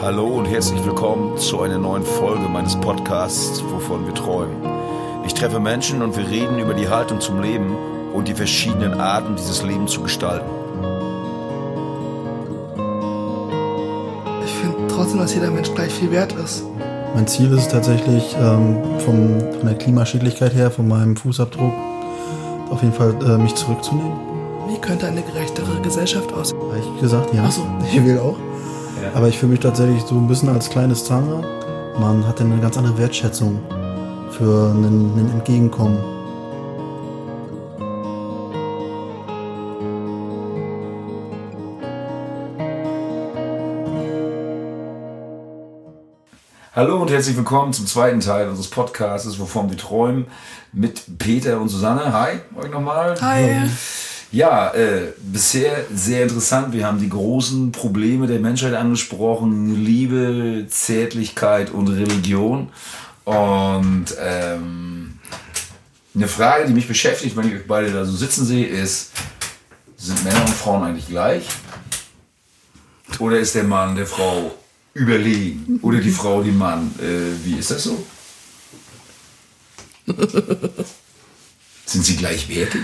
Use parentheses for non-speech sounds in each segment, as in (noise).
Hallo und herzlich willkommen zu einer neuen Folge meines Podcasts, wovon wir träumen. Ich treffe Menschen und wir reden über die Haltung zum Leben und die verschiedenen Arten, dieses Leben zu gestalten. Ich finde trotzdem, dass jeder Mensch gleich viel wert ist. Mein Ziel ist es tatsächlich, ähm, vom, von der Klimaschädlichkeit her, von meinem Fußabdruck, auf jeden Fall äh, mich zurückzunehmen. Wie könnte eine gerechtere Gesellschaft aussehen? Habe ich gesagt, ja. Ach so. Ich will auch. Aber ich fühle mich tatsächlich so ein bisschen als kleines Zahnrad. Man hat eine ganz andere Wertschätzung für einen Entgegenkommen. Hallo und herzlich willkommen zum zweiten Teil unseres Podcasts, wovon wir träumen, mit Peter und Susanne. Hi, euch nochmal. Hi. Ja, äh, bisher sehr interessant. Wir haben die großen Probleme der Menschheit angesprochen. Liebe, Zärtlichkeit und Religion. Und ähm, eine Frage, die mich beschäftigt, wenn ich euch beide da so sitzen sehe, ist, sind Männer und Frauen eigentlich gleich? Oder ist der Mann der Frau überlegen? Oder die Frau dem Mann? Äh, wie ist das so? (laughs) Sind sie gleichwertig?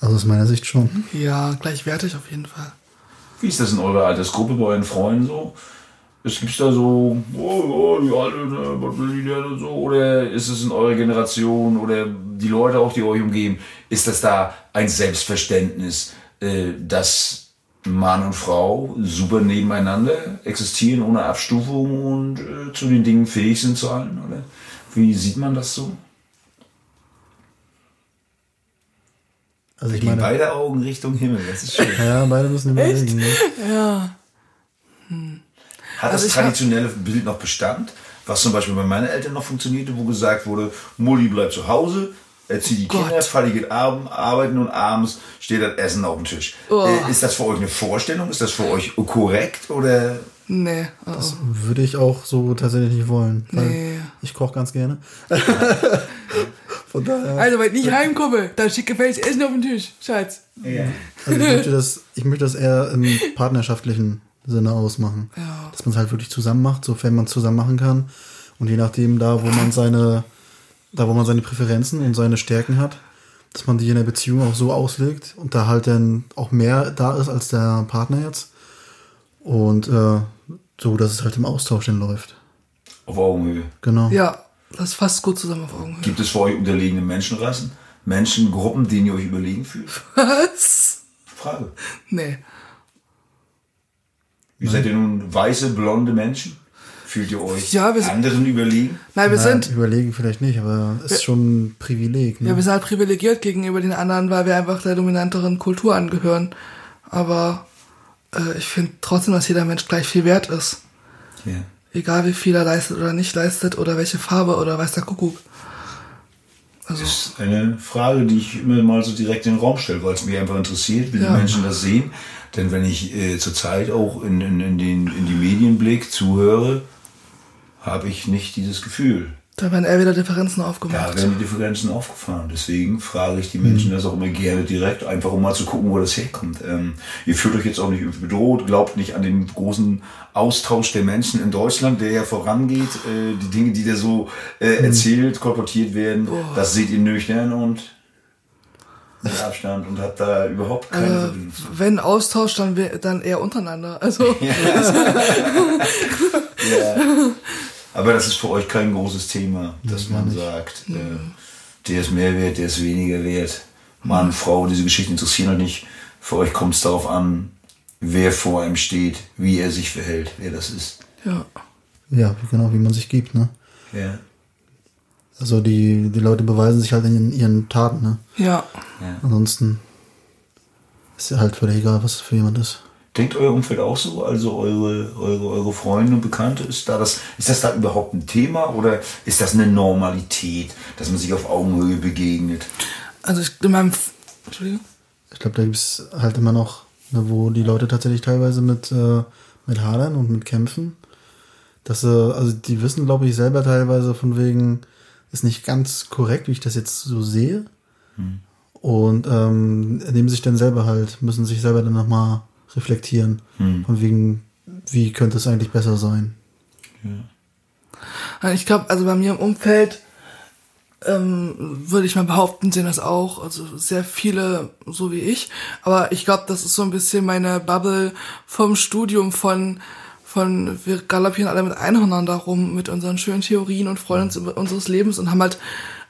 Also aus meiner Sicht schon. Ja, gleichwertig auf jeden Fall. Wie ist das in eurer Altersgruppe bei euren Freunden so? Es gibt da so, oh, oh, die Alte, ne, was will die denn und so? Oder ist es in eurer Generation oder die Leute auch, die euch umgeben, ist das da ein Selbstverständnis, äh, dass Mann und Frau super nebeneinander existieren, ohne Abstufung und äh, zu den Dingen fähig sind zu allen? Oder wie sieht man das so? Also ich meine, beide Augen Richtung Himmel, das ist schön. ja, beide müssen überlegen. Ne? Ja. Hat Also das ich hab- traditionelle Bild noch Bestand? Was zum Beispiel bei meinen Eltern noch funktionierte, wo gesagt wurde, Mutti bleibt zu Hause, erzieht die Gott. Kinder, Vati geht arbeiten und abends steht das Essen auf dem Tisch. Oh. Äh, ist das für euch eine Vorstellung? Ist das für euch korrekt? Oder Nee. Oh. Würde ich auch so tatsächlich nicht wollen. Weil Nee. Ich koche ganz gerne. (laughs) Von daher. Also, wenn ich nicht heimkomme, dann schicke gefälligst Essen auf den Tisch. Schatz. Also ich möchte das, ich möchte das eher im partnerschaftlichen Sinne ausmachen. Ja. Dass man es halt wirklich zusammen macht, sofern man es zusammen machen kann. Und je nachdem, da wo man seine, da wo man seine Präferenzen und seine Stärken hat, dass man die in der Beziehung auch so auslegt und da halt dann auch mehr da ist als der Partner jetzt. Und äh, so, dass es halt im Austausch dann läuft. auf Augenhöhe? Genau. Ja, das fasst gut zusammen auf Augenhöhe. Gibt es für euch unterlegene Menschenrassen? Menschengruppen, denen ihr euch überlegen fühlt? Was? Frage. Nee. Wie seid ihr nun weiße, blonde Menschen? Fühlt ihr euch Ja, wir sind- anderen überlegen? Nein, wir Nein, sind, überlegen vielleicht nicht, aber es ist schon ein Privileg. Ne? ja, wir sind halt privilegiert gegenüber den anderen, weil wir einfach der dominanteren Kultur angehören. Aber äh, ich finde trotzdem, dass jeder Mensch gleich viel wert ist. Ja. Egal wie viel er leistet oder nicht leistet oder welche Farbe oder weiß der Kuckuck. Also, Das ist eine Frage, die ich immer mal so direkt in den Raum stelle, weil es mich einfach interessiert, wie Ja. die Menschen das sehen. Denn wenn ich äh, zurzeit auch in, in, in, den, in die Medienblick zuhöre, habe ich nicht dieses Gefühl. Da werden eher wieder Differenzen Da aufgemacht. werden die Differenzen aufgefahren. Deswegen frage ich die Menschen das auch immer gerne direkt, einfach um mal zu gucken, wo das herkommt. Ähm, ihr fühlt euch jetzt auch nicht irgendwie bedroht, glaubt nicht an den großen Austausch der Menschen in Deutschland, der ja vorangeht. Äh, die Dinge, die da so äh, erzählt, kolportiert werden, das seht ihr nüchtern und mit Abstand und habt da überhaupt keine Äh, Verbindung. wenn Austausch, dann, dann eher untereinander. Also, (laughs) Ja. (laughs) Aber das ist für euch kein großes Thema, dass man sagt, äh, der ist mehr wert, der ist weniger wert. Mann, Frau, diese Geschichten interessieren euch nicht. Für euch kommt es darauf an, wer vor einem steht, wie er sich verhält, wer das ist. ja. Ja, genau, wie man sich gibt, ne? Ja. Also die, die Leute beweisen sich halt in ihren Taten, ne? Ja. Ansonsten ist ja halt völlig egal, was es für jemand ist. Denkt euer Umfeld auch so? Also eure, eure, eure Freunde und Bekannte, ist, da das, ist das da überhaupt ein Thema oder ist das eine Normalität, dass man sich auf Augenhöhe begegnet? Also, ich, in meinem. Entschuldigung? Ich glaube, da gibt's halt immer noch, ne, wo die Leute tatsächlich teilweise mit, äh, mit hadern und mit kämpfen. Dass sie, also die wissen, glaube ich, selber teilweise von wegen, ist nicht ganz korrekt, wie ich das jetzt so sehe. Und ähm, nehmen sich dann selber halt, müssen sich selber dann nochmal reflektieren. Von wegen, wie könnte es eigentlich besser sein? Ja. Ich glaube, also bei mir im Umfeld ähm, würde ich mal behaupten, sehen das auch. Also sehr viele, so wie ich. Aber ich glaube, das ist so ein bisschen meine Bubble vom Studium von von wir galoppieren alle mit Einhörnern darum, mit unseren schönen Theorien und freuen uns über unseres Lebens und haben halt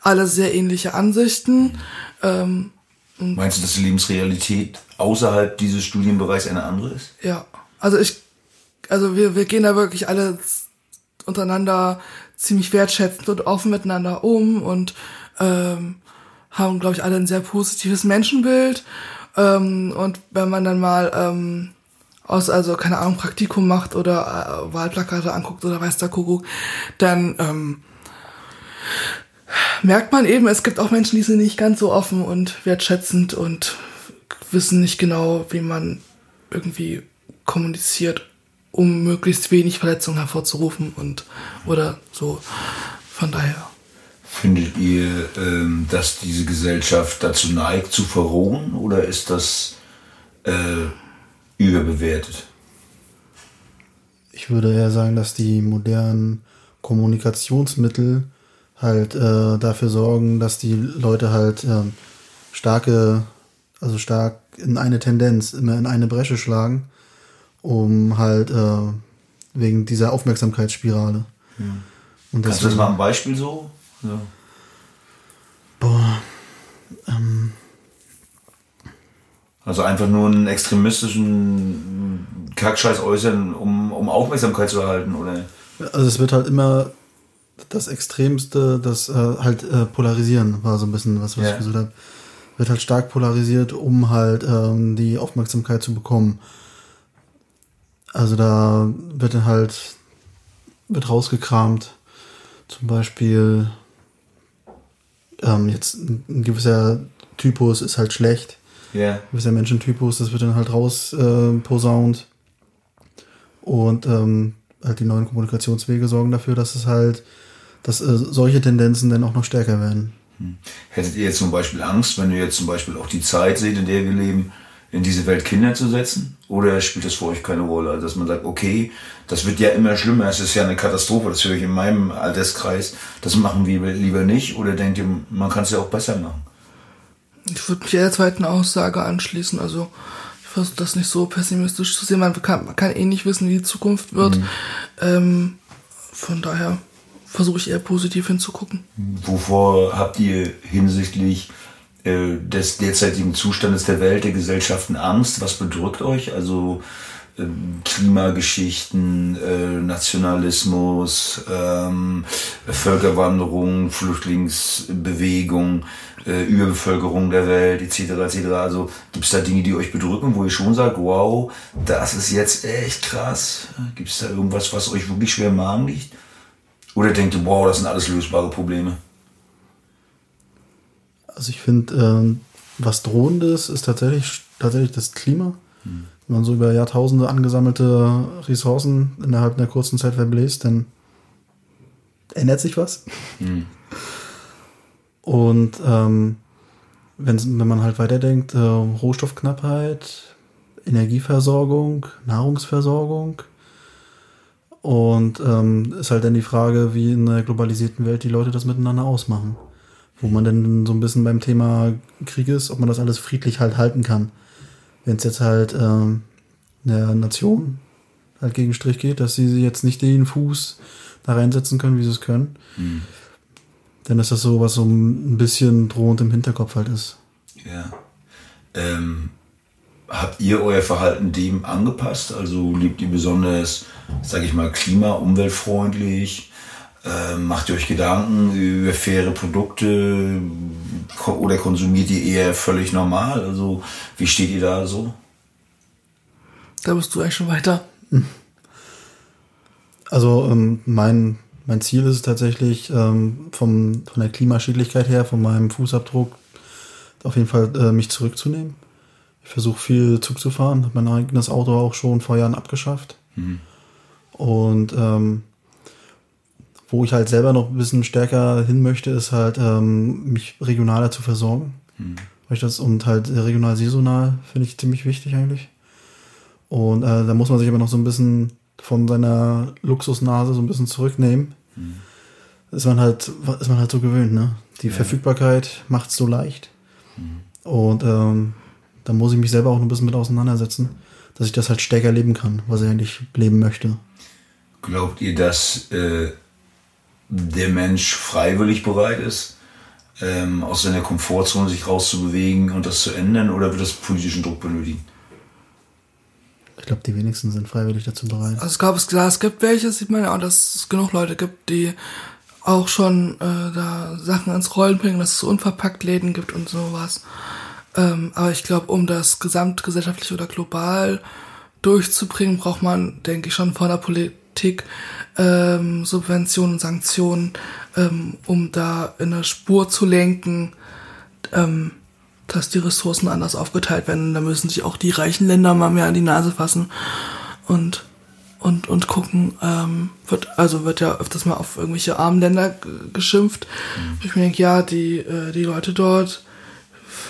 alle sehr ähnliche Ansichten. Ähm, Meinst du, dass die Lebensrealität außerhalb dieses Studienbereichs eine andere ist? Ja, also ich, also wir, wir gehen da wirklich alle untereinander ziemlich wertschätzend und offen miteinander um und ähm, haben, glaube ich, alle ein sehr positives Menschenbild. Ähm, und wenn man dann mal ähm, aus, also keine Ahnung, Praktikum macht oder äh, Wahlplakate anguckt oder weiß der Kuckuck, dann ähm, merkt man eben, es gibt auch Menschen, die sind nicht ganz so offen und wertschätzend und wissen nicht genau, wie man irgendwie kommuniziert, um möglichst wenig Verletzungen hervorzurufen und oder so. Von daher. Findet ihr, ähm, dass diese Gesellschaft dazu neigt, zu verrohen oder ist das äh, überbewertet? Ich würde eher sagen, dass die modernen Kommunikationsmittel halt äh, dafür sorgen, dass die Leute halt äh, starke, also stark in eine Tendenz, immer in eine Bresche schlagen, um halt äh, wegen dieser Aufmerksamkeitsspirale. Ja. Und Kannst du das mal ein Beispiel so? Ja. Boah. Ähm, also einfach nur einen extremistischen Kackscheiß äußern, um, um Aufmerksamkeit zu erhalten, oder? Also es wird halt immer das Extremste, das äh, halt äh, Polarisieren war so ein bisschen was, was ja. ich gesagt habe. Wird halt stark polarisiert, um halt ähm, die Aufmerksamkeit zu bekommen. Also da wird dann halt wird rausgekramt, zum Beispiel ähm, jetzt ein gewisser Typus ist halt schlecht Yeah. Bist ja Menschentypus, das wird dann halt raus äh, posaunt. Und ähm, halt die neuen Kommunikationswege sorgen dafür, dass es halt, dass äh, solche Tendenzen dann auch noch stärker werden. Hm. Hättet ihr jetzt zum Beispiel Angst, wenn ihr jetzt zum Beispiel auch die Zeit seht, in der wir leben, in diese Welt Kinder zu setzen? Oder spielt das für euch keine Rolle? Also, dass man sagt, okay, das wird ja immer schlimmer, es ist ja eine Katastrophe, das höre ich in meinem Alterskreis, das machen wir lieber nicht? Oder denkt ihr, man kann es ja auch besser machen? Ich würde mich der zweiten Aussage anschließen. Also ich versuche das nicht so pessimistisch zu sehen. Man kann, man kann eh nicht wissen, wie die Zukunft wird. Mhm. Ähm, von daher versuche ich eher positiv hinzugucken. Wovor habt ihr hinsichtlich äh, des derzeitigen Zustandes der Welt, der Gesellschaften Angst? Was bedrückt euch? Also ähm, Klimageschichten, äh, Nationalismus, ähm, Völkerwanderung, Flüchtlingsbewegung, äh, Überbevölkerung der Welt etc. etc. Also gibt es da Dinge, die euch bedrücken, wo ihr schon sagt, wow, das ist jetzt echt krass. Gibt es da irgendwas, was euch wirklich schwer im Magen liegt? Oder denkt ihr, wow, das sind alles lösbare Probleme? Also ich finde, ähm, was drohendes ist tatsächlich, tatsächlich das Klima. Hm wenn man so über Jahrtausende angesammelte Ressourcen innerhalb einer kurzen Zeit verbläst, dann ändert sich was. Mhm. (laughs) Und ähm, wenn, wenn man halt weiterdenkt, äh, Rohstoffknappheit, Energieversorgung, Nahrungsversorgung. Und ähm, ist halt dann die Frage, wie in einer globalisierten Welt die Leute das miteinander ausmachen. Wo man dann so ein bisschen beim Thema Krieg ist, ob man das alles friedlich halt halten kann wenn es jetzt halt ähm, der Nation halt gegen Strich geht, dass sie jetzt nicht den Fuß da reinsetzen können, wie sie es können, mhm. dann ist das so, was so ein bisschen drohend im Hinterkopf halt ist. Ja. Ähm, habt ihr euer Verhalten dem angepasst? Also lebt ihr besonders, sage ich mal, klima-, umweltfreundlich? Ähm, macht ihr euch Gedanken über faire Produkte oder konsumiert ihr eher völlig normal? Also wie steht ihr da so? Da bist du eigentlich schon weiter. (laughs) Also ähm, mein, mein Ziel ist es tatsächlich ähm, vom, von der Klimaschädlichkeit her, von meinem Fußabdruck auf jeden Fall äh, mich zurückzunehmen. Ich versuche viel Zug zu fahren, habe mein eigenes Auto auch schon vor Jahren abgeschafft. Mhm. Und ähm, wo ich halt selber noch ein bisschen stärker hin möchte, ist halt, ähm, mich regionaler zu versorgen. Mhm. Weil ich das, und halt regional saisonal finde ich ziemlich wichtig eigentlich. Und äh, da muss man sich aber noch so ein bisschen von seiner Luxusnase so ein bisschen zurücknehmen, ist man halt, ist man halt so gewöhnt, ne? Die Verfügbarkeit macht es so leicht. Und ähm, da muss ich mich selber auch ein bisschen mit auseinandersetzen, dass ich das halt stärker leben kann, was ich eigentlich leben möchte. Glaubt ihr, dass äh, der Mensch freiwillig bereit ist, ähm, aus seiner Komfortzone sich rauszubewegen und das zu ändern, oder wird das politischen Druck benötigen? Ich glaube, die wenigsten sind freiwillig dazu bereit. Also ich glaube, es, klar, es gibt welche, sieht man ja auch, dass es genug Leute gibt, die auch schon äh, da Sachen ins Rollen bringen, dass es so unverpackt Läden gibt und sowas. Ähm, aber ich glaube, um das gesamtgesellschaftlich oder global durchzubringen, braucht man, denke ich, schon von der Politik ähm, Subventionen und Sanktionen, ähm, um da in eine Spur zu lenken, ähm, dass die Ressourcen anders aufgeteilt werden. Da müssen sich auch die reichen Länder mal mehr an die Nase fassen und und und gucken. Ähm, wird also wird ja öfters mal auf irgendwelche armen Länder geschimpft. Ich mir denke, ja, die äh, die Leute dort,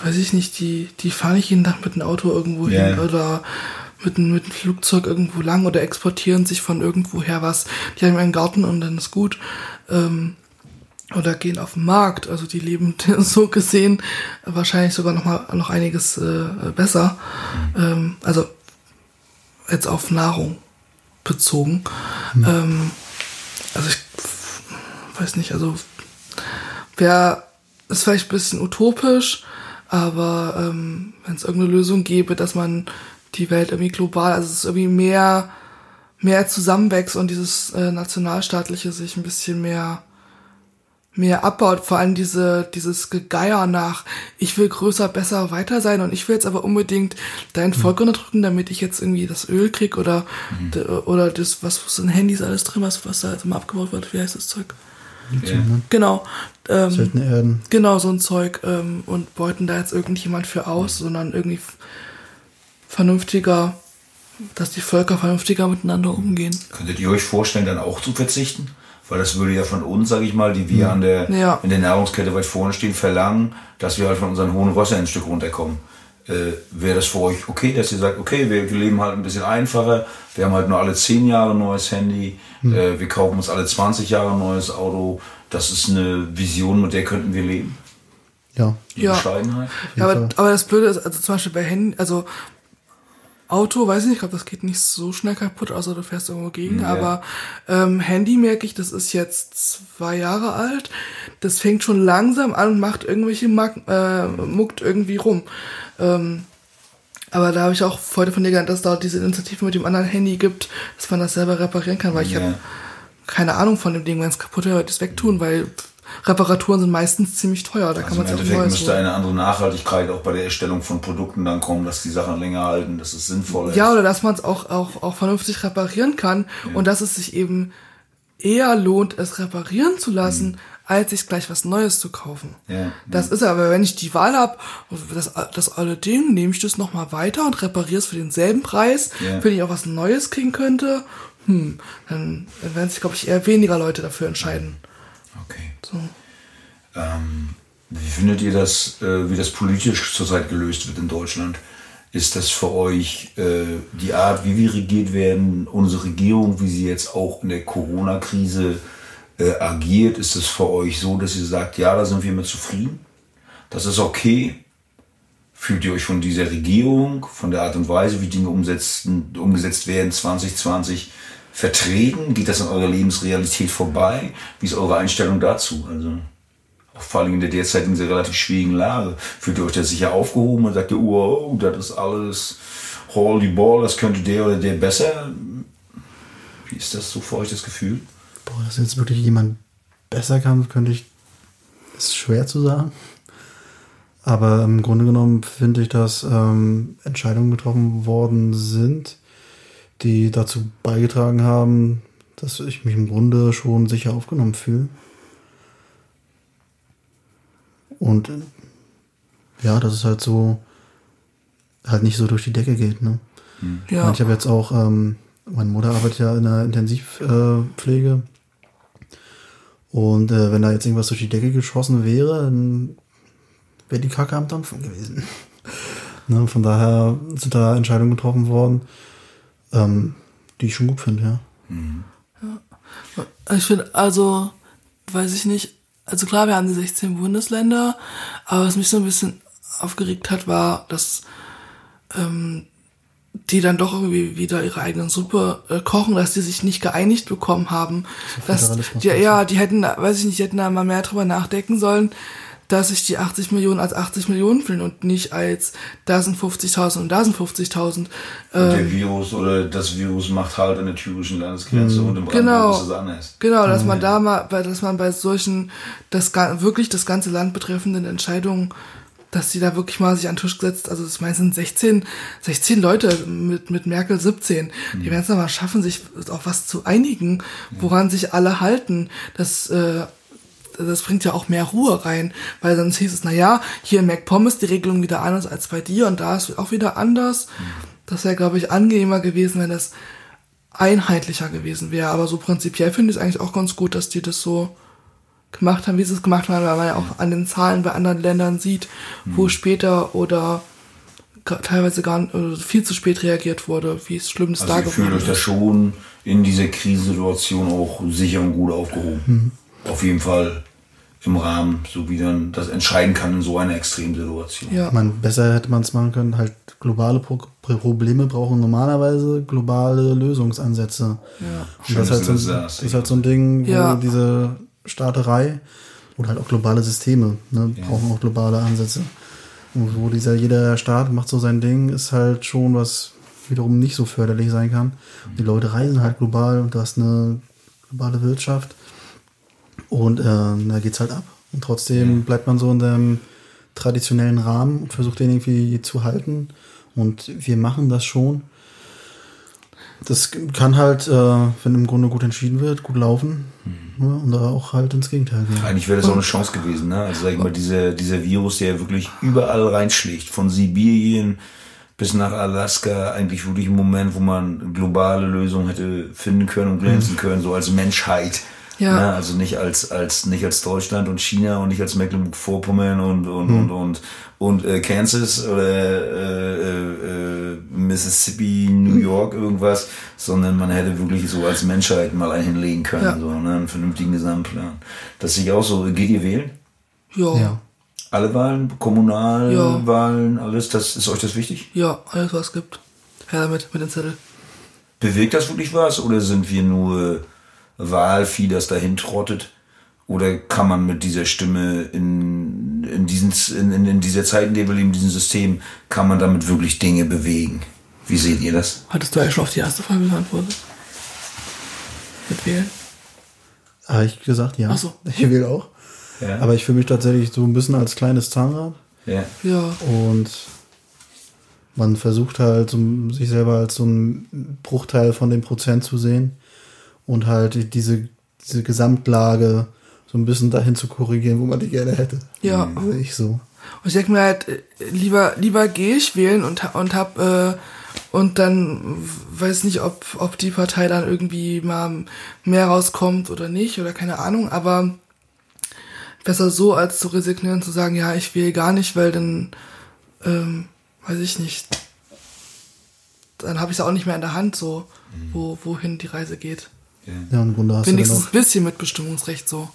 weiß ich nicht, die die fahren nicht jeden Tag mit einem Auto irgendwo Ja. hin oder mit, einem- mit einem Flugzeug irgendwo lang oder exportieren sich von irgendwoher was. Die haben einen Garten und dann ist gut. Ähm, oder gehen auf den Markt. Also die leben (laughs) so gesehen wahrscheinlich sogar noch mal noch einiges äh, besser. Ähm, also jetzt auf Nahrung bezogen. Ähm, also ich weiß nicht, also wäre ist vielleicht ein bisschen utopisch, aber ähm, wenn es irgendeine Lösung gäbe, dass man die Welt irgendwie global, also es irgendwie mehr mehr zusammenwächst und dieses äh, nationalstaatliche sich ein bisschen mehr mehr abbaut, vor allem diese, dieses Gegeier nach, ich will größer, besser, weiter sein und ich will jetzt aber unbedingt dein Volk unterdrücken, damit ich jetzt irgendwie das Öl krieg oder, d- oder das, was, was in Handys alles drin, was, was da jetzt immer abgebaut wird, wie heißt das Zeug? Ja. Genau, ähm, Seltene Erden. genau so ein Zeug ähm, und beuten da jetzt irgendjemand für aus, sondern irgendwie vernünftiger, dass die Völker vernünftiger miteinander umgehen. Könntet ihr euch vorstellen, dann auch zu verzichten? Weil das würde ja von uns, sage ich mal, die wir an der, Ja. in der Nahrungskette weit vorne stehen, verlangen, dass wir halt von unseren hohen Wasser ein Stück runterkommen. Äh, Wäre das für euch okay, dass ihr sagt, okay, wir, leben halt ein bisschen einfacher, wir haben halt nur alle 10 Jahre ein neues Handy, äh, wir kaufen uns alle 20 Jahre ein neues Auto. Das ist eine Vision, mit der könnten wir leben. Ja. Die Ja. Bescheidenheit. Ja, aber, aber das Blöde ist, also zum Beispiel bei Handy, also Auto, weiß ich nicht, ich glaube, das geht nicht so schnell kaputt, außer du fährst irgendwo gegen. Ja. Aber ähm, Handy merke ich, das ist jetzt zwei Jahre alt. Das fängt schon langsam an und macht irgendwelche Mack, äh, muckt irgendwie rum. Ähm, aber da habe ich auch heute von dir gelernt, dass es da diese Initiative mit dem anderen Handy gibt, dass man das selber reparieren kann, weil ich Ja. habe keine Ahnung von dem Ding, wenn es kaputt ich es wegtun, weil Reparaturen sind meistens ziemlich teuer. Da kann Also man im Endeffekt müsste eine andere Nachhaltigkeit auch bei der Erstellung von Produkten dann kommen, dass die Sachen länger halten, dass es sinnvoller Ja, ist. oder dass man es auch, auch, auch vernünftig reparieren kann und dass es sich eben eher lohnt, es reparieren zu lassen, als sich gleich was Neues zu kaufen. Mhm. Ja, Das ist aber, wenn ich die Wahl habe, das, das alte Ding, nehme ich das nochmal weiter und repariere es für denselben Preis, Ja. wenn ich auch was Neues kriegen könnte, hm, dann werden sich, glaube ich, eher weniger Leute dafür entscheiden. Okay. So. Ähm, wie findet ihr das, äh, wie das politisch zurzeit gelöst wird in Deutschland? Ist das für euch äh, die Art, wie wir regiert werden, unsere Regierung, wie sie jetzt auch in der Corona-Krise äh, agiert? Ist es für euch so, dass ihr sagt, ja, da sind wir mit zufrieden? Das ist okay? Fühlt ihr euch von dieser Regierung, von der Art und Weise, wie Dinge umsetzen, umgesetzt werden, 2020 vertreten? Geht das an eurer Lebensrealität vorbei? Wie ist eure Einstellung dazu? Also auch vor allem in der derzeitigen sehr relativ schwierigen Lage. Fühlt ihr euch da sicher aufgehoben und sagt ihr, wow, das ist alles holy ball, das könnte der oder der besser? Wie ist das so für euch das Gefühl? Boah, dass jetzt wirklich jemand besser kann, könnte ich. Ist schwer zu sagen. Aber im Grunde genommen finde ich, dass ähm, Entscheidungen getroffen worden sind, die dazu beigetragen haben, dass ich mich im Grunde schon sicher aufgenommen fühle. Und ja, dass es halt so halt nicht so durch die Decke geht, ne? Ja. Ich habe jetzt auch, ähm, meine Mutter arbeitet ja in der Intensivpflege. Äh, Pflege. und äh, wenn da jetzt irgendwas durch die Decke geschossen wäre, dann wäre die Kacke am Dampfen gewesen. (laughs) ne, von daher sind da Entscheidungen getroffen worden. Ähm, die ich schon gut finde, ja. Ich finde, also, weiß ich nicht, also klar, wir haben die 16 Bundesländer, aber was mich so ein bisschen aufgeregt hat, war, dass ähm, die dann doch irgendwie wieder ihre eigenen Suppe äh, kochen, dass die sich nicht geeinigt bekommen haben. Dass, Föderalismus die, ja, die hätten, weiß ich nicht, die hätten da mal mehr drüber nachdenken sollen, dass sich die 80 Millionen als 80 Millionen fühlen und nicht als da sind 50.000 und da sind 50.000. Und Äh, der Virus oder das Virus macht halt an der thürischen Landesgrenze und im Genau. ist es anders. Genau, dass man da mal, weil dass man bei solchen, das ga- wirklich das ganze Land betreffenden Entscheidungen, dass die da wirklich mal sich an den Tisch gesetzt, also das meisten 16, 16 Leute mit, mit Merkel 17, die werden es dann mal schaffen, sich auf was zu einigen, woran sich alle halten. Das, äh, das bringt ja auch mehr Ruhe rein, weil sonst hieß es, na ja, hier in MacPom ist die Regelung wieder anders als bei dir und da ist auch wieder anders. Das wäre, glaube ich, angenehmer gewesen, wenn das einheitlicher gewesen wäre. Aber so prinzipiell finde ich es eigentlich auch ganz gut, dass die das so gemacht haben, wie sie es gemacht haben, weil man ja auch an den Zahlen bei anderen Ländern sieht, wo später oder teilweise gar nicht, oder viel zu spät reagiert wurde, wie es schlimm es Also da ihr fühlt geworden euch da ist. schon in dieser Krisensituation auch sicher und gut aufgehoben. Auf jeden Fall im Rahmen, so wie dann das entscheiden kann in so einer Extremsituation. Ja. Ich meine, besser hätte man es machen können, halt globale Pro Probleme brauchen normalerweise globale Lösungsansätze. Ja. Und das, ist halt so, das ist halt so ein Ding, wo Ja. diese Staaterei oder halt auch globale Systeme ne, brauchen auch globale Ansätze. Und wo dieser jeder Staat macht so sein Ding, ist halt schon was wiederum nicht so förderlich sein kann. Die Leute reisen halt global und du hast eine globale Wirtschaft und äh, da geht's halt ab. Und trotzdem bleibt man so in dem traditionellen Rahmen und versucht den irgendwie zu halten. Und wir machen das schon. Das kann halt, äh, wenn im Grunde gut entschieden wird, gut laufen. Ja, und da auch halt ins Gegenteil gehen. Eigentlich wäre das auch eine Chance gewesen, ne? Also sag ich mal, dieser, dieser Virus, der wirklich überall reinschlägt, von Sibirien bis nach Alaska, eigentlich wirklich ein Moment, wo man globale Lösungen hätte finden können und glänzen können, so als Menschheit. Ja. Ne? Also nicht als, als, nicht als Deutschland und China und nicht als Mecklenburg-Vorpommern und, und, und, und, und äh, Kansas oder äh, äh, äh, Mississippi, New York, irgendwas, sondern man hätte wirklich so als Menschheit mal einen hinlegen können, Ja. so, ne? einen vernünftigen Gesamtplan. Das sehe ich auch so. Geht ihr wählen? Ja. Ja. ja. Alle Wahlen, Kommunalwahlen, alles, das ist euch das wichtig? alles was es gibt. Her damit, mit dem Zettel. Bewegt das wirklich was oder sind wir nur Wahlvieh, das dahin trottet? Oder kann man mit dieser Stimme in, in, diesen, in, in, in dieser Zeit, in der wir leben, in diesem System, kann man damit wirklich Dinge bewegen? Wie seht ihr das? Hattest du eigentlich schon auf die erste Frage geantwortet? Mit wählen? Habe ich gesagt, ja. Ach so. Ich will auch. Ja. Aber ich fühle mich tatsächlich so ein bisschen als kleines Zahnrad. ja. Ja. Und man versucht halt, sich selber als so einen Bruchteil von dem Prozent zu sehen und halt diese, diese Gesamtlage so ein bisschen dahin zu korrigieren, wo man die gerne hätte. Ja. Sehe ich so. Und ich denke mir halt, äh, lieber, lieber gehe ich wählen und, und hab, äh, und dann weiß nicht, ob, ob die Partei dann irgendwie mal mehr rauskommt oder nicht oder keine Ahnung, aber besser so, als zu resignieren, zu sagen, ja, ich wähle gar nicht, weil dann, ähm, weiß ich nicht, dann habe ich es auch nicht mehr in der Hand, so, wo, wohin die Reise geht. Ja, im Grunde hast du dann Wenigstens auch, ein bisschen Mitbestimmungsrecht so.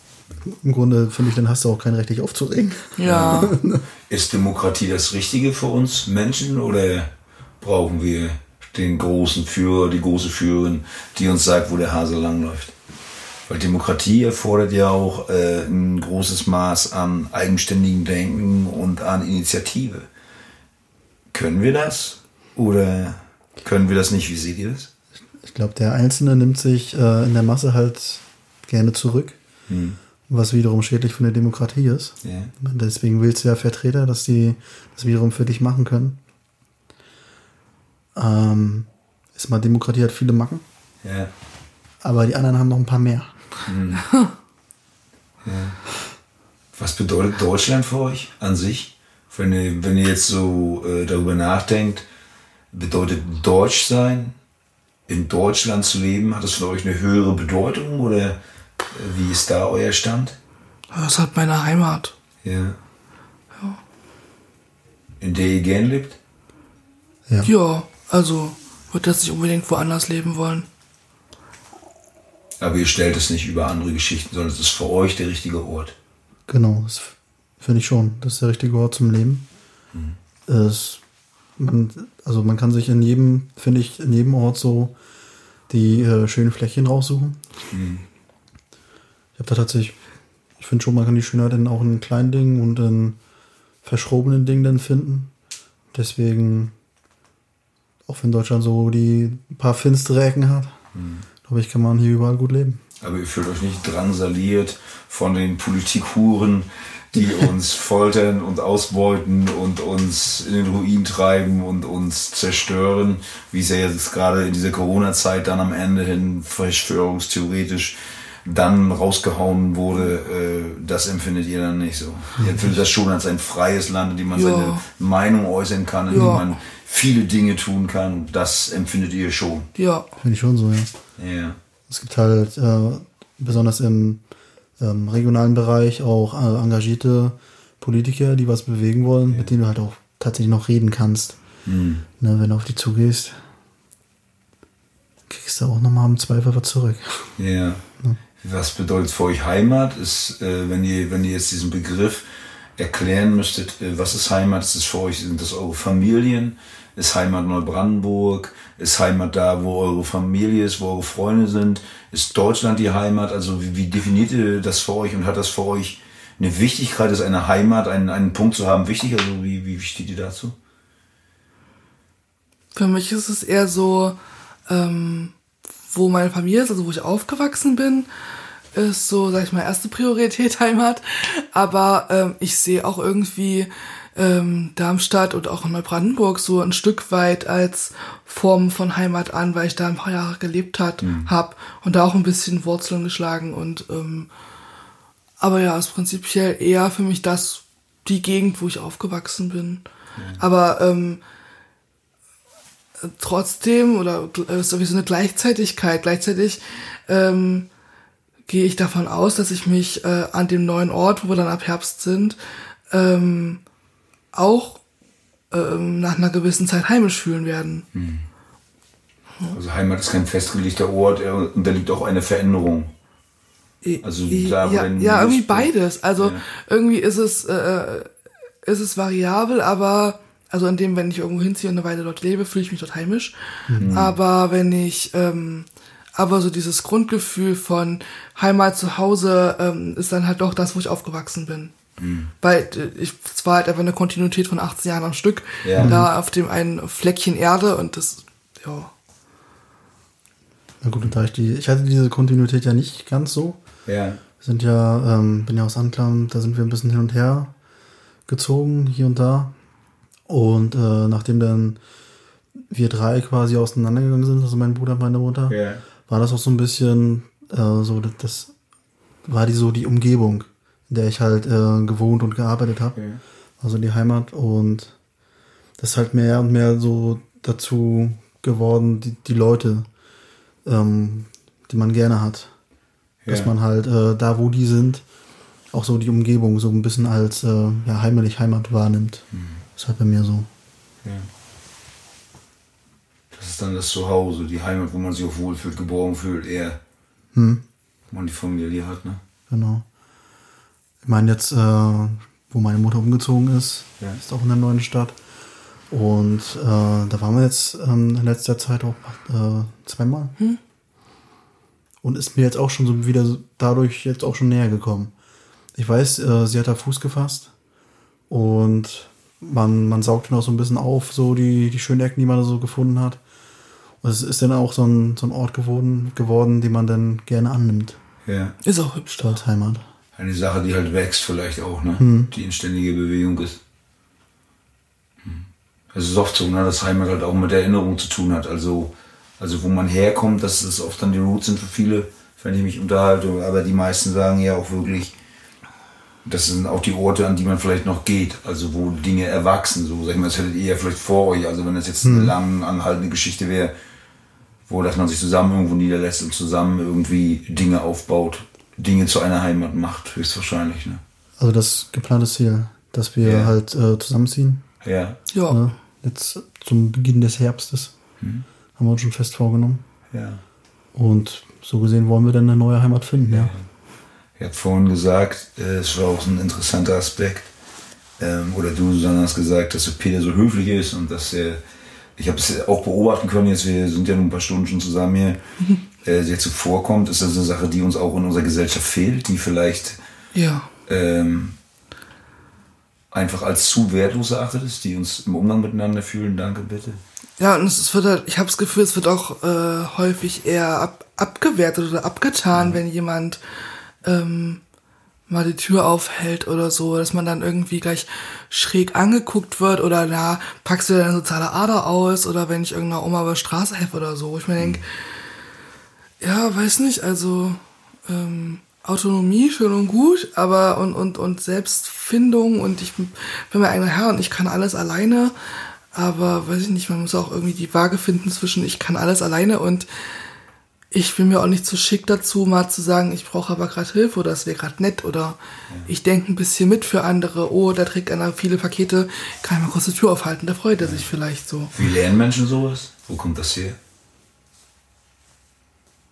im Grunde finde ich, dann hast du auch kein Recht, dich aufzuregen. Ja. (laughs) Ist Demokratie das Richtige für uns Menschen oder brauchen wir den großen Führer, die große Führerin, die uns sagt, wo der Hase langläuft? Weil Demokratie erfordert ja auch äh, ein großes Maß an eigenständigem Denken und an Initiative. Können wir das oder können wir das nicht? Wie seht ihr das? Ich glaube, der Einzelne nimmt sich äh, in der Masse halt gerne zurück, was wiederum schädlich für eine Demokratie ist. Ja. Deswegen willst du ja Vertreter, dass die das wiederum für dich machen können. Ähm, ist mal, Demokratie hat viele Macken, Ja. aber die anderen haben noch ein paar mehr. Was bedeutet Deutschland für euch an sich? Wenn ihr, wenn ihr jetzt so äh, darüber nachdenkt, bedeutet Deutsch sein, in Deutschland zu leben, hat das für euch eine höhere Bedeutung oder äh, wie ist da euer Stand? Das ist halt meine Heimat. Ja. In der ihr gern lebt? Ja. Ja, also würde jetzt nicht unbedingt woanders leben wollen. Aber ihr stellt es nicht über andere Geschichten, sondern es ist für euch der richtige Ort. Genau, das finde ich schon. Das ist der richtige Ort zum Leben. Es, man, also man kann sich in jedem, finde ich, in jedem Ort so die äh, schönen Flächen raussuchen. Ich habe da tatsächlich, ich finde schon, man kann die Schönheit in, auch in kleinen Dingen und in verschrobenen Dingen dann finden. Deswegen, auch wenn Deutschland so die paar finstere Ecken hat, glaube ich, kann man hier überall gut leben. Aber ihr fühlt euch nicht drangsaliert von den Politikhuren, die uns foltern und ausbeuten und uns in den Ruin treiben und uns zerstören, wie es ja jetzt gerade in dieser Corona-Zeit dann am Ende hin verschwörungstheoretisch dann rausgehauen wurde, äh, das empfindet ihr dann nicht so. Ihr empfindet das schon als ein freies Land, in dem man Ja. seine Meinung äußern kann, in dem Ja. man viele Dinge tun kann. Das empfindet ihr schon. Ja, Finde ich schon so, ja. Ja. Es gibt halt äh, besonders im ähm, regionalen Bereich auch äh, engagierte Politiker, die was bewegen wollen, mit denen du halt auch tatsächlich noch reden kannst. Hm. Ne, wenn du auf die zugehst, kriegst du auch nochmal im Zweifel was zurück. Ja. Was bedeutet für euch Heimat? Ist, äh, wenn ihr, wenn ihr jetzt diesen Begriff erklären müsstet, äh, was ist Heimat? Ist es für euch, sind das eure Familien? Ist Heimat Neubrandenburg? Ist Heimat da, wo eure Familie ist, wo eure Freunde sind? Ist Deutschland die Heimat? Also wie, wie definiert ihr das für euch und hat das für euch eine Wichtigkeit, ist eine Heimat, einen, einen Punkt zu haben, wichtig? Also wie, wie steht ihr dazu? für mich ist es eher so, ähm, wo meine Familie ist, also wo ich aufgewachsen bin, ist so, sag ich mal, erste Priorität Heimat. Aber ähm, ich sehe auch irgendwie ähm, Darmstadt und auch Neubrandenburg so ein Stück weit als Form von Heimat an, weil ich da ein paar Jahre gelebt hat, hab und da auch ein bisschen Wurzeln geschlagen und ähm, aber ja, ist prinzipiell eher für mich das die Gegend, wo ich aufgewachsen bin. Aber ähm, trotzdem oder äh, ist sowieso eine Gleichzeitigkeit. Gleichzeitig ähm, gehe ich davon aus, dass ich mich äh, an dem neuen Ort, wo wir dann ab Herbst sind, ähm, auch ähm, nach einer gewissen Zeit heimisch fühlen werden. Also Heimat ist kein festgelegter Ort, er unterliegt auch einer Veränderung. Also da, wo ja, ja, irgendwie beides. Also Ja. irgendwie ist es, äh, ist es variabel, aber also in dem, wenn ich irgendwo hinziehe und eine Weile dort lebe, fühle ich mich dort heimisch. Aber wenn ich, ähm, aber so dieses Grundgefühl von Heimat zu Hause ähm, ist dann halt doch das, wo ich aufgewachsen bin. Weil äh, ich, es war halt einfach eine Kontinuität von 18 Jahren am Stück, Ja. da auf dem einen Fleckchen Erde und das, ja. Na gut, und da ich die, ich hatte diese Kontinuität ja nicht ganz so. Ja. Wir sind ja, ähm, bin ja aus Anklam, da sind wir ein bisschen hin und her gezogen, hier und da. Und äh, nachdem dann wir drei quasi auseinandergegangen sind, also mein Bruder und meine Mutter, Ja. War das auch so ein bisschen äh, so, das, das war die so die Umgebung, in der ich halt äh, gewohnt und gearbeitet habe. Ja. Also die Heimat und das ist halt mehr und mehr so dazu geworden, die, die Leute, ähm, die man gerne hat. Dass Ja. man halt äh, da, wo die sind, auch so die Umgebung so ein bisschen als äh, ja, heimelig Heimat wahrnimmt. Das ist halt bei mir so. Ja. Das ist dann das Zuhause, die Heimat, wo man sich auch wohlfühlt, geborgen fühlt, eher. Hm, Wo man die Familie hat, ne? genau. Ich meine jetzt, äh, wo meine Mutter umgezogen ist, Ja. ist auch in der neuen Stadt. Und äh, da waren wir jetzt ähm, in letzter Zeit auch äh, zweimal. Und ist mir jetzt auch schon so wieder dadurch jetzt auch schon näher gekommen. Ich weiß, äh, sie hat da Fuß gefasst und man, man saugt dann auch so ein bisschen auf, so die, die schönen Ecken, die man da so gefunden hat. Und es ist dann auch so ein, so ein Ort geworden, geworden, den man dann gerne annimmt, Ja. Ist auch hübsch. als Heimat. Eine Sache, die halt wächst vielleicht auch, ne? Hm. Die in ständiger Bewegung ist. Hm. Es ist oft so, ne, dass Heimat halt auch mit Erinnerung zu tun hat. Also, also wo man herkommt, dass es oft dann die Roots sind für viele, wenn ich mich unterhalte. Aber die meisten sagen ja auch wirklich, das sind auch die Orte, an die man vielleicht noch geht. Also wo Dinge erwachsen. So, sag ich mal, das hättet ihr ja vielleicht vor euch. Also wenn das jetzt eine lang anhaltende Geschichte wäre, wo dass man sich zusammen irgendwo niederlässt und zusammen irgendwie Dinge aufbaut, Dinge zu einer Heimat macht, höchstwahrscheinlich. Ne? Also das geplante Ziel, dass wir Ja. halt äh, zusammenziehen. Ja. Ja. Ne? Jetzt zum Beginn des Herbstes. Haben wir uns schon fest vorgenommen. Ja. Und so gesehen wollen wir dann eine neue Heimat finden, ja. Ihr habt vorhin gesagt, äh, es war auch ein interessanter Aspekt, ähm, oder du, Susanne, hast gesagt, dass Peter so höflich ist und dass er, ich habe es auch beobachten können, jetzt wir sind ja nun ein paar Stunden schon zusammen hier, (laughs) äh, sehr zuvorkommt. Ist das eine Sache, die uns auch in unserer Gesellschaft fehlt, die vielleicht Ja. ähm, einfach als zu wertlos erachtet ist, die uns im Umgang miteinander fühlen? Danke, bitte. Ja, und es wird halt, ich habe das Gefühl, es wird auch äh, häufig eher ab, abgewertet oder abgetan, wenn jemand ähm, mal die Tür aufhält oder so, dass man dann irgendwie gleich schräg angeguckt wird oder na, packst du deine soziale Ader aus oder wenn ich irgendeiner Oma über die Straße helfe oder so. Ich mir denk, ja, weiß nicht, also ähm, Autonomie schön und gut, aber und und und Selbstfindung und ich bin mein eigener Herr und ich kann alles alleine, aber weiß ich nicht, man muss auch irgendwie die Waage finden zwischen ich kann alles alleine und ich bin mir auch nicht zu schick dazu, mal zu sagen, ich brauche aber gerade Hilfe oder es wäre gerade nett oder ich denke ein bisschen mit für andere. Oh, da trägt einer viele Pakete, kann ich mal kurz die Tür aufhalten, da freut er sich vielleicht so. Wie lernen Menschen sowas? Wo kommt das her?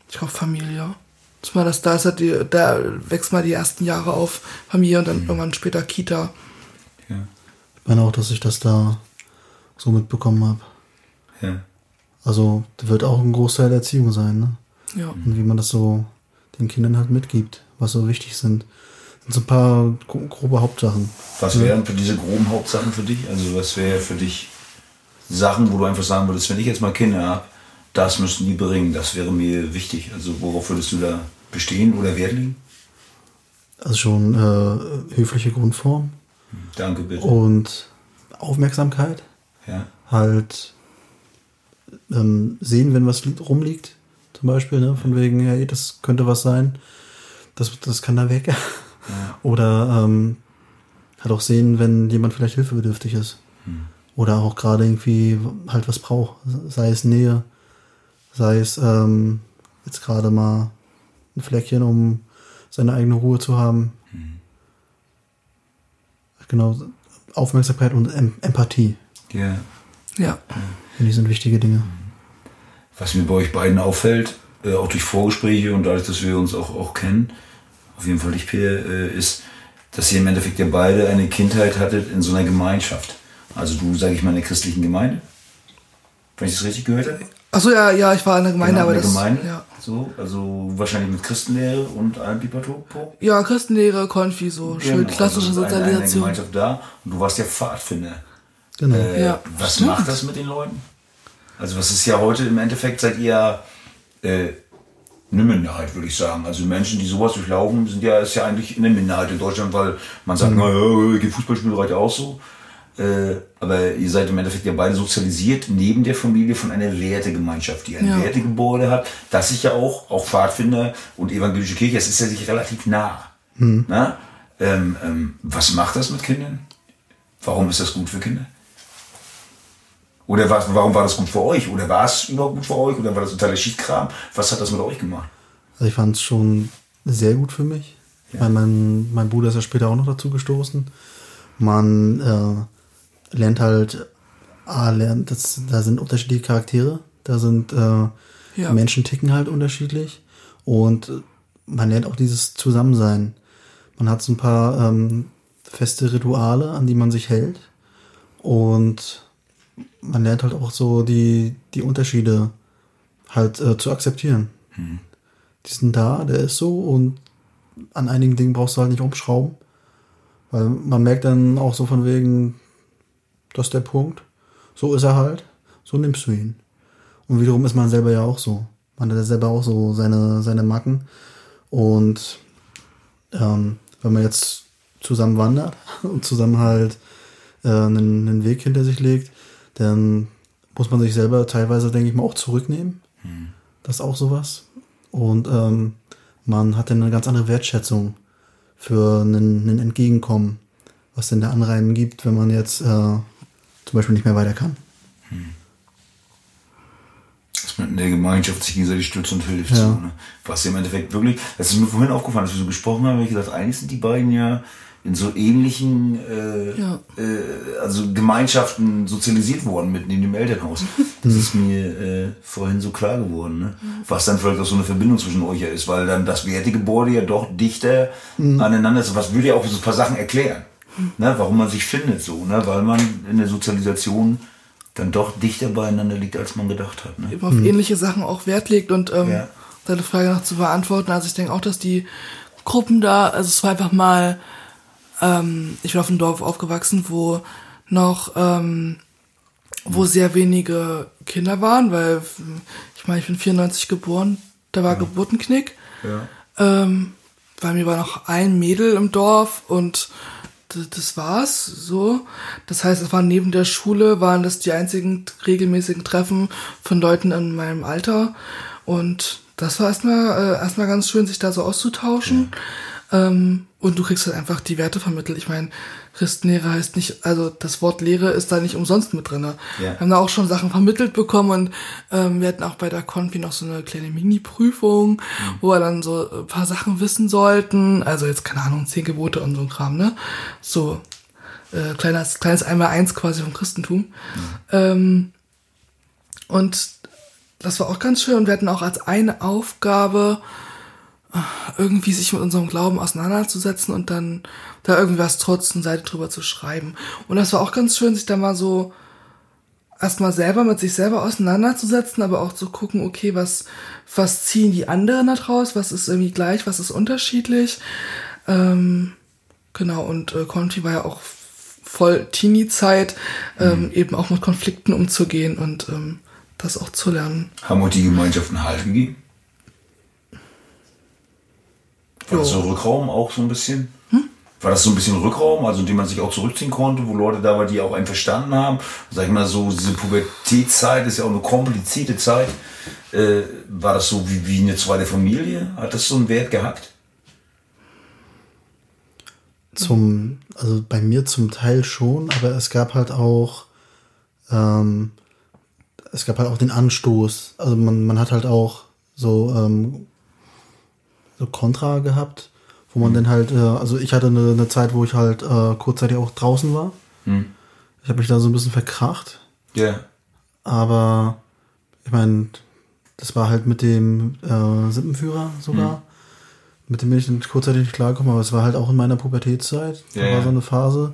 Ich glaube Familie. Das mal das, da ist halt die, da wächst mal die ersten Jahre auf Familie und dann irgendwann später Kita. Ja. Ich meine auch, dass ich das da so mitbekommen habe. Ja. Also das wird auch ein Großteil der Erziehung sein, ne? Ja. Und wie man das so den Kindern halt mitgibt, was so wichtig sind. Das sind so ein paar gro- grobe Hauptsachen. Was wären für diese groben Hauptsachen für dich? Also was wäre für dich Sachen, wo du einfach sagen würdest, wenn ich jetzt mal Kinder habe, das müssten die bringen, das wäre mir wichtig. Also worauf würdest du da bestehen oder Wert legen? Also schon äh, höfliche Grundform Danke bitte. und Aufmerksamkeit. Ja. Halt ähm, sehen, wenn was li- rumliegt, zum Beispiel, ne? von wegen, hey, das könnte was sein, das, das kann da weg. (laughs) Oder ähm, halt auch sehen, wenn jemand vielleicht hilfebedürftig ist. Oder auch gerade irgendwie halt was braucht. Sei es Nähe, sei es ähm, jetzt gerade mal ein Fleckchen, um seine eigene Ruhe zu haben. Genau, Aufmerksamkeit und em Empathie. ja. Ja. Finde ich sind wichtige Dinge. Was mir bei euch beiden auffällt, äh, auch durch Vorgespräche und dadurch, dass wir uns auch, auch kennen, auf jeden Fall dich, Peer, äh, ist, dass ihr im Endeffekt ja beide eine Kindheit hattet in so einer Gemeinschaft. Also du, sage ich mal, in der christlichen Gemeinde. Wenn ich das richtig gehört habe? Achso, ja, ja, ich war in der Gemeinde, Genau, aber in der das. Gemeinde. Ja. So, also wahrscheinlich mit Christenlehre und allem Pipapo. ja, Christenlehre, Konfi, so schön Genau, klassische also eine- Eine Sozialisation. Gemeinschaft da und du warst ja Pfadfinder. Genau. Äh, Ja, was stimmt. macht das mit den Leuten? Also was ist ja heute im Endeffekt seid ihr äh, eine Minderheit, würde ich sagen. Also Menschen, die sowas durchlaufen, sind ja ist ja eigentlich eine Minderheit in Deutschland, weil man sagt, naja, geht Fußballspiel reicht ja auch so. Äh, aber ihr seid im Endeffekt ja beide sozialisiert neben der Familie von einer Wertegemeinschaft, die ein Ja. Wertegebäude hat, das sich ja auch, auch Pfadfinder und evangelische Kirche, das ist ja sich relativ nah. Na? Ähm, ähm, was macht das mit Kindern? Warum ist das gut für Kinder? Oder was, warum war das gut für euch? Oder war es überhaupt gut für euch? Oder war das totaler Schiedkram? Was hat das mit euch gemacht? Also ich fand es schon sehr gut für mich. Weil mein, mein Bruder ist ja später auch noch dazu gestoßen. Man äh, lernt halt, ah, lernt, das, da sind unterschiedliche Charaktere. Da sind äh, Ja. Menschen ticken halt unterschiedlich. Und äh, man lernt auch dieses Zusammensein. Man hat so ein paar ähm, feste Rituale, an die man sich hält. Und man lernt halt auch so die, die Unterschiede halt äh, zu akzeptieren. Die sind da, der ist so und an einigen Dingen brauchst du halt nicht umschrauben. Weil man merkt dann auch so von wegen, das ist der Punkt. So ist er halt. So nimmst du ihn. Und wiederum ist man selber ja auch so. Man hat ja selber auch so seine, seine Macken. Und ähm, wenn man jetzt zusammen wandert (laughs) und zusammen halt äh, einen, einen Weg hinter sich legt, dann muss man sich selber teilweise, denke ich mal, auch zurücknehmen. Das ist auch sowas. Und ähm, man hat dann eine ganz andere Wertschätzung für einen, einen Entgegenkommen, was denn der andere einem gibt, wenn man jetzt äh, zum Beispiel nicht mehr weiter kann. Dass man in der Gemeinschaft sich gegenseitig stützt und hilft. Ja. So, ne? Was im Endeffekt wirklich, das ist mir vorhin aufgefallen, als wir so gesprochen haben, habe ich gesagt, eigentlich sind die beiden ja in so ähnlichen äh, Ja. äh, also Gemeinschaften sozialisiert worden mitten in dem Elternhaus. (laughs) Das ist mir äh, vorhin so klar geworden, ne? was dann vielleicht auch so eine Verbindung zwischen euch ja ist, weil dann das Wertegebäude ja doch dichter aneinander ist. Was würde ja auch so ein paar Sachen erklären, ne? warum man sich findet so, ne? weil man in der Sozialisation dann doch dichter beieinander liegt, als man gedacht hat. Ne? eben auf ähnliche Sachen auch Wert legt und ähm, Ja. deine Frage noch zu beantworten. Also ich denke auch, dass die Gruppen da, also es war einfach mal, ähm, ich bin auf einem Dorf aufgewachsen, wo noch, ähm, wo sehr wenige Kinder waren, weil ich meine, ich bin 94 geboren, da war Geburtenknick. Ja. Ähm, bei mir war noch ein Mädel im Dorf und das war's so. Das heißt, es waren neben der Schule, waren das die einzigen regelmäßigen Treffen von Leuten in meinem Alter. Und das war erstmal äh, erstmal ganz schön, sich da so auszutauschen. Ähm, und du kriegst halt einfach die Werte vermittelt. Ich meine, Christenlehre heißt nicht, also das Wort Lehre ist da nicht umsonst mit drinne. Ja. Wir haben da auch schon Sachen vermittelt bekommen und ähm, wir hatten auch bei der Konfi noch so eine kleine Mini-Prüfung, wo wir dann so ein paar Sachen wissen sollten. Also jetzt, keine Ahnung, zehn Gebote und so ein Kram, ne? So äh, kleines, kleines Einmal-Eins quasi vom Christentum. Ähm, und das war auch ganz schön. Und wir hatten auch als eine Aufgabe, irgendwie sich mit unserem Glauben auseinanderzusetzen und dann da irgendwas trotz eine Seite drüber zu schreiben. Und das war auch ganz schön, sich da mal so erstmal selber mit sich selber auseinanderzusetzen, aber auch zu gucken, okay, was, was ziehen die anderen da draus, was ist irgendwie gleich, was ist unterschiedlich. Ähm, genau, und äh, Conti war ja auch voll Teenie-Zeit, ähm, eben auch mit Konflikten umzugehen und ähm, das auch zu lernen. Haben euch die Gemeinschaften Halt gegeben? War das so. Rückraum auch so ein bisschen? War das so ein bisschen Rückraum, also in dem man sich auch zurückziehen konnte, wo Leute da waren, die auch einen verstanden haben? Sag ich mal so, diese Pubertätszeit ist ja auch eine komplizierte Zeit. Äh, war das so wie, wie eine zweite Familie? Hat das so einen Wert gehabt? Zum, also bei mir zum Teil schon, aber es gab halt auch, ähm, es gab halt auch den Anstoß. Also man, man hat halt auch so, ähm, so Kontra gehabt, wo man dann halt, äh, also ich hatte eine, eine Zeit, wo ich halt äh, kurzzeitig auch draußen war. Ich habe mich da so ein bisschen verkracht, Ja. aber ich meine, das war halt mit dem äh, Sippenführer sogar. Mit dem bin ich dann kurzzeitig nicht klargekommen, aber es war halt auch in meiner Pubertätszeit. Da Ja, war so eine Phase,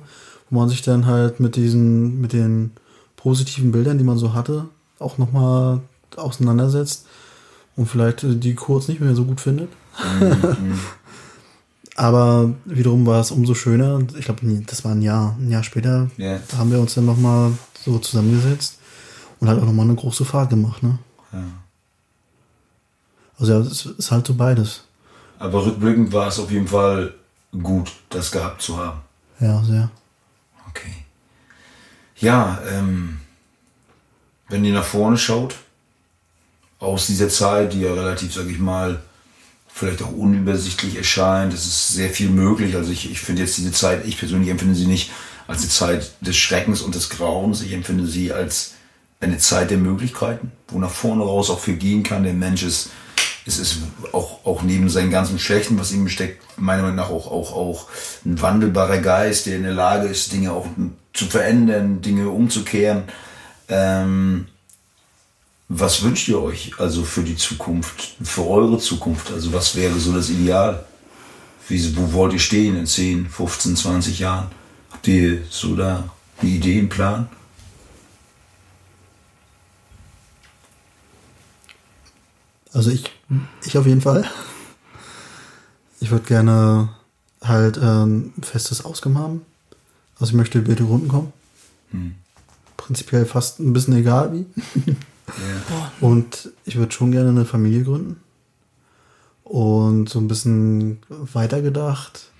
wo man sich dann halt mit diesen, mit den positiven Bildern, die man so hatte, auch nochmal auseinandersetzt und vielleicht äh, die kurz nicht mehr so gut findet. (laughs) aber wiederum war es umso schöner. Ich glaube, das war ein Jahr, ein Jahr später, da haben wir uns dann nochmal so zusammengesetzt und halt auch nochmal eine große Fahrt gemacht, ne? Ja. Also ja, es ist halt so beides. Aber rückblickend war es auf jeden Fall gut, das gehabt zu haben. Ja, sehr. Okay. Ja, ähm, wenn ihr nach vorne schaut, aus dieser Zeit, die ja relativ, sag ich mal, vielleicht auch unübersichtlich erscheint, es ist sehr viel möglich. Also ich, ich finde jetzt diese Zeit, ich persönlich empfinde sie nicht als eine Zeit des Schreckens und des Grauens, ich empfinde sie als eine Zeit der Möglichkeiten, wo nach vorne raus auch viel gehen kann. Der Mensch ist, es ist auch, auch neben seinen ganzen Schlechten, was ihm steckt, meiner Meinung nach auch, auch, auch ein wandelbarer Geist, der in der Lage ist, Dinge auch zu verändern, Dinge umzukehren. Ähm, was wünscht ihr euch also für die Zukunft, für eure Zukunft? Also was wäre so das Ideal? Wie, wo wollt ihr stehen in 10, 15, 20 Jahren? Habt ihr so da eine Idee, einen Plan? Also ich, ich auf jeden Fall. Ich würde gerne halt ähm, ein festes Auskommen haben. Also ich möchte über die Runden kommen. Prinzipiell fast ein bisschen egal wie. Und ich würde schon gerne eine Familie gründen. Und so ein bisschen weitergedacht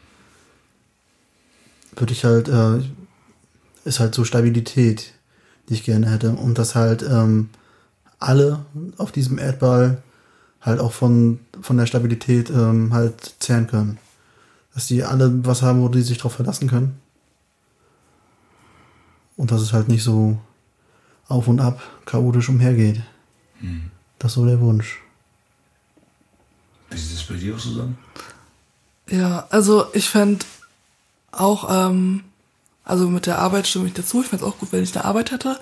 würde ich halt, äh, ist halt so Stabilität, die ich gerne hätte. Und dass halt ähm, alle auf diesem Erdball halt auch von, von der Stabilität ähm, halt zehren können. Dass die alle was haben, wo die sich drauf verlassen können. Und dass es halt nicht so auf und ab chaotisch umhergeht. Das ist so der Wunsch. Wie sieht das bei dir aus zusammen? Ja, also ich fänd auch, ähm, also mit der Arbeit stimme ich dazu. Ich fände es auch gut, wenn ich eine Arbeit hätte.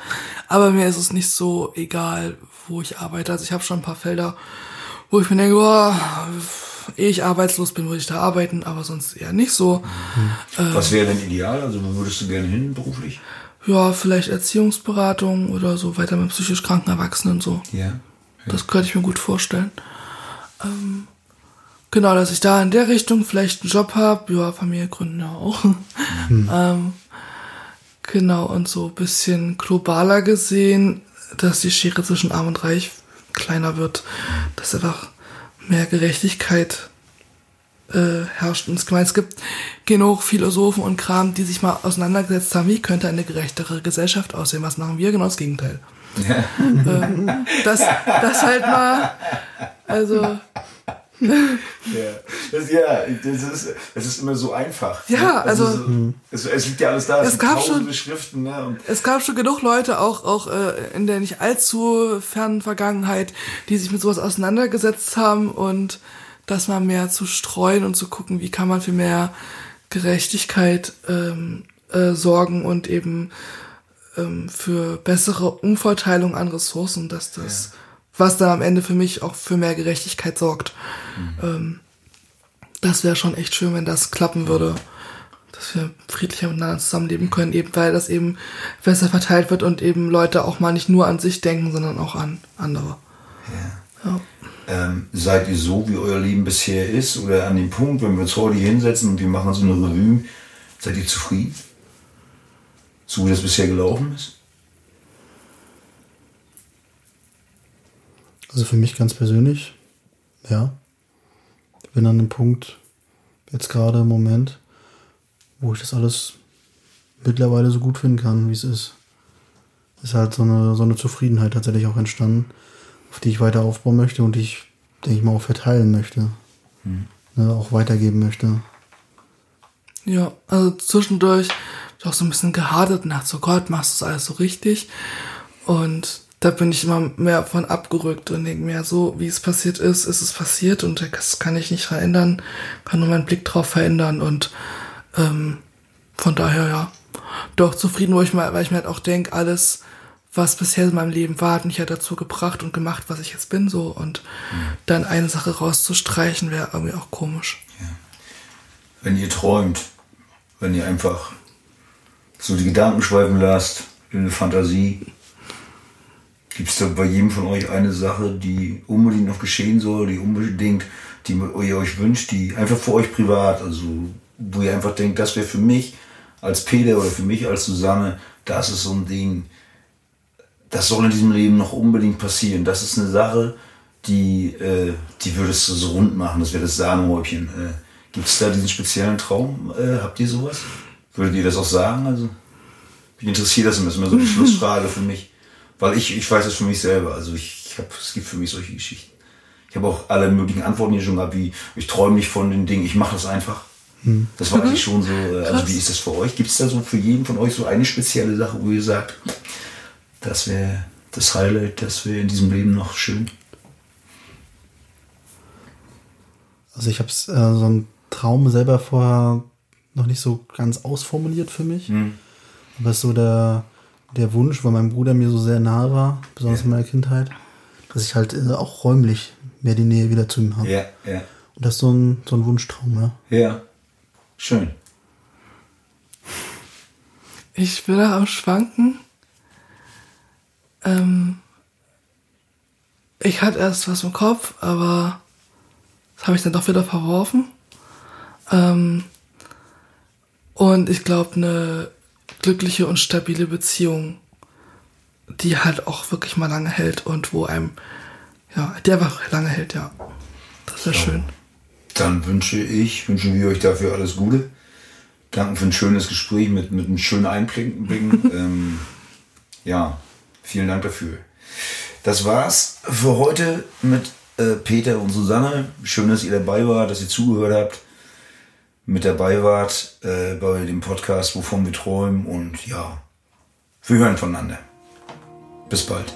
Aber mir ist es nicht so egal, wo ich arbeite. Also ich habe schon ein paar Felder, wo ich mir denke, boah, ehe ich arbeitslos bin, würde ich da arbeiten, aber sonst eher nicht so. Was wäre denn ideal? Also wo würdest du gerne hin beruflich? Ja, vielleicht Erziehungsberatung oder so weiter mit psychisch kranken Erwachsenen so. Ja. Das könnte ich mir gut vorstellen. Ähm, genau, dass ich da in der Richtung vielleicht einen Job habe. Ja, Familie gründen ja auch. (laughs) ähm, genau, und so ein bisschen globaler gesehen, dass die Schere zwischen Arm und Reich kleiner wird. Dass einfach mehr Gerechtigkeit äh, herrscht. Und ich meine, es gibt genug Philosophen und Kram, die sich mal auseinandergesetzt haben, wie könnte eine gerechtere Gesellschaft aussehen. Was machen wir? Genau das Gegenteil. (laughs) ähm, das, das halt mal, also Ja, das, ja das, ist, das ist immer so einfach. Ja, ne? also- so, es, es liegt ja alles da. Es, Es gab schon- Schriften. Ne? Es gab schon genug Leute, auch, auch äh, in der nicht allzu fernen Vergangenheit, die sich mit sowas auseinandergesetzt haben und das mal mehr zu streuen und zu gucken, wie kann man für mehr Gerechtigkeit ähm, äh, sorgen und eben ähm, für bessere Umverteilung an Ressourcen, dass das, was dann am Ende für mich auch für mehr Gerechtigkeit sorgt. Ähm, das wäre schon echt schön, wenn das klappen würde. Dass wir friedlicher miteinander zusammenleben können, eben weil das eben besser verteilt wird und eben Leute auch mal nicht nur an sich denken, sondern auch an andere. Ja. Ähm, seid ihr so, wie euer Leben bisher ist? Oder an dem Punkt, wenn wir uns heute hier hinsetzen und wir machen so eine Revue, seid ihr zufrieden? So wie das bisher gelaufen ist? Also für mich ganz persönlich, ja. Ich bin an dem Punkt, jetzt gerade im Moment, wo ich das alles mittlerweile so gut finden kann, wie es ist. Ist halt so eine, so eine Zufriedenheit tatsächlich auch entstanden, auf die ich weiter aufbauen möchte und die ich, denke ich mal, auch verteilen möchte. Ne, auch weitergeben möchte. Ja, also zwischendurch hab ich auch so ein bisschen gehadert und dachte so, Gott, machst du das alles so richtig? Und da bin ich immer mehr von abgerückt und denke mir, so wie es passiert ist, ist es passiert und das kann ich nicht verändern, kann nur meinen Blick drauf verändern und ähm, von daher ja, doch zufrieden, wo ich mal, weil ich mir halt auch denke, alles, was bisher in meinem Leben war, hat mich ja dazu gebracht und gemacht, was ich jetzt bin, so. Und dann eine Sache rauszustreichen, wäre irgendwie auch komisch. Wenn ihr träumt, wenn ihr einfach so die Gedanken schweifen lasst, in eine Fantasie, gibt es da bei jedem von euch eine Sache, die unbedingt noch geschehen soll, die unbedingt, die ihr euch wünscht, die einfach für euch privat, also wo ihr einfach denkt, das wäre für mich als Peter oder für mich als Susanne, das ist so ein Ding, das soll in diesem Leben noch unbedingt passieren. Das ist eine Sache, die, äh, die würdest du so rund machen, das wäre das Sahnehäubchen. Äh, Gibt es da diesen speziellen Traum? Äh, habt ihr sowas? Würdet ihr das auch sagen? Also, mich interessiert das immer, das ist immer so eine (laughs) Schlussfrage für mich. Weil ich, ich weiß es für mich selber. Also ich, ich hab, es gibt für mich solche Geschichten. Ich habe auch alle möglichen Antworten hier schon gehabt, wie ich träume nicht von den Dingen, ich mache das einfach. Das weiß ich schon so. äh, Also wie ist das für euch? Gibt es da so für jeden von euch so eine spezielle Sache, wo ihr sagt, das wäre das Highlight, das wäre in diesem Leben noch schön? Also ich habe äh, so einen Traum selber vorher noch nicht so ganz ausformuliert für mich. Aber es ist so der, der Wunsch, weil mein Bruder mir so sehr nahe war, besonders in meiner Kindheit, dass ich halt äh, auch räumlich mehr die Nähe wieder zu ihm habe. Ja, ja. Und das ist so ein, so ein Wunschtraum, ja. Ja. Schön. Ich da am Schwanken. Ähm, ich hatte erst was im Kopf, aber das habe ich dann doch wieder verworfen. Ähm, und ich glaube, eine glückliche und stabile Beziehung, die halt auch wirklich mal lange hält und wo einem, ja, die einfach lange hält, ja. Das wäre schön. Dann wünsche ich, wünschen wir euch dafür alles Gute. Danke für ein schönes Gespräch mit, mit einem schönen Einblicken. (laughs) ähm, ja, vielen Dank dafür. Das war's für heute mit äh, Peter und Susanne. Schön, dass ihr dabei wart, dass ihr zugehört habt, mit dabei wart äh, bei dem Podcast, wovon wir träumen. Und ja, wir hören voneinander. Bis bald.